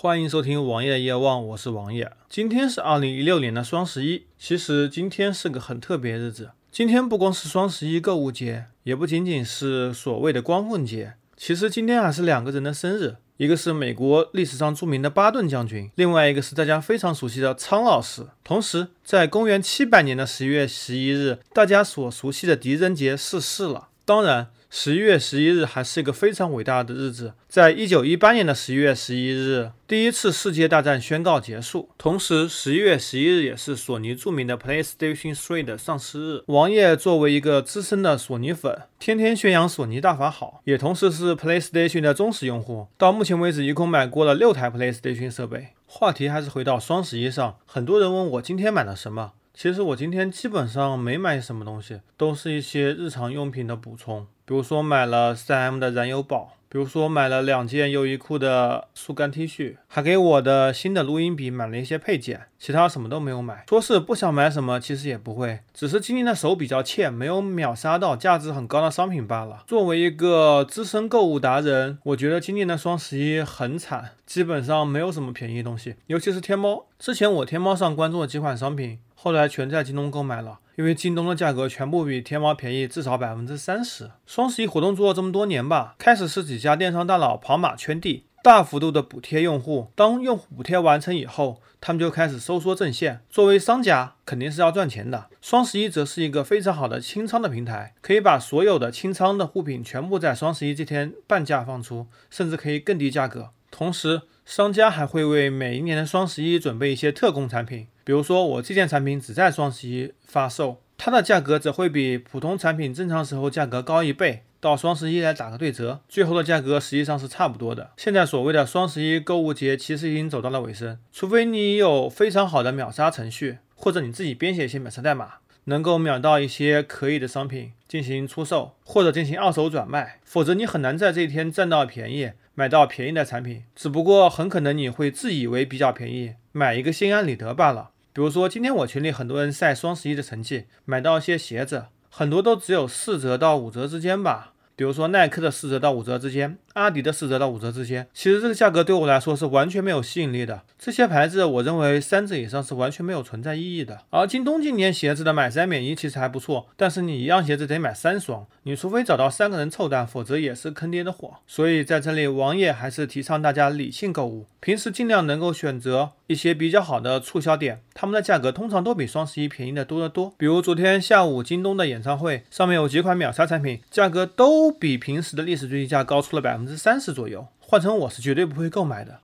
欢迎收听王爷的夜望，我是王爷。今天是二零一六年的双十一，其实今天是个很特别日子。今天不光是双十一购物节，也不仅仅是所谓的光棍节，其实今天还是两个人的生日，一个是美国历史上著名的巴顿将军，另外一个是大家非常熟悉的苍老师。同时，在公元七百年的十一月十一日，大家所熟悉的狄仁杰逝世了。当然。十一月十一日还是一个非常伟大的日子，在一九一八年的十一月十一日，第一次世界大战宣告结束。同时，十一月十一日也是索尼著名的 PlayStation 3的上市日。王爷作为一个资深的索尼粉，天天宣扬索尼大法好，也同时是 PlayStation 的忠实用户。到目前为止，一共买过了六台 PlayStation 设备。话题还是回到双十一上，很多人问我今天买了什么，其实我今天基本上没买什么东西，都是一些日常用品的补充。比如说买了 3M 的燃油宝，比如说买了两件优衣库的速干 T 恤，还给我的新的录音笔买了一些配件，其他什么都没有买。说是不想买什么，其实也不会，只是今年的手比较欠，没有秒杀到价值很高的商品罢了。作为一个资深购物达人，我觉得今年的双十一很惨，基本上没有什么便宜东西，尤其是天猫。之前我天猫上关注的几款商品，后来全在京东购买了。因为京东的价格全部比天猫便宜至少百分之三十。双十一活动做了这么多年吧，开始是几家电商大佬跑马圈地，大幅度的补贴用户。当用户补贴完成以后，他们就开始收缩阵线。作为商家，肯定是要赚钱的。双十一则是一个非常好的清仓的平台，可以把所有的清仓的货品全部在双十一这天半价放出，甚至可以更低价格。同时，商家还会为每一年的双十一准备一些特供产品。比如说，我这件产品只在双十一发售，它的价格则会比普通产品正常时候价格高一倍，到双十一来打个对折，最后的价格实际上是差不多的。现在所谓的双十一购物节其实已经走到了尾声，除非你有非常好的秒杀程序，或者你自己编写一些秒杀代码，能够秒到一些可以的商品进行出售，或者进行二手转卖，否则你很难在这一天占到便宜，买到便宜的产品。只不过很可能你会自以为比较便宜，买一个心安理得罢了。比如说，今天我群里很多人晒双十一的成绩，买到一些鞋子，很多都只有四折到五折之间吧。比如说耐克的四折到五折之间，阿迪的四折到五折之间，其实这个价格对我来说是完全没有吸引力的。这些牌子我认为三折以上是完全没有存在意义的。而京东今年鞋子的买三免一其实还不错，但是你一样鞋子得买三双，你除非找到三个人凑单，否则也是坑爹的货。所以在这里，王爷还是提倡大家理性购物，平时尽量能够选择一些比较好的促销点，他们的价格通常都比双十一便宜的多得多。比如昨天下午京东的演唱会上面有几款秒杀产品，价格都。比平时的历史最低价高出了百分之三十左右，换成我是绝对不会购买的。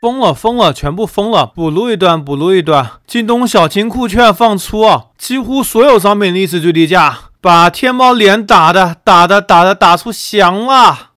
疯了疯了，全部疯了！补录一段，补录一段。京东小金库券放出，几乎所有商品历史最低价，把天猫脸打的打的打的打出翔了。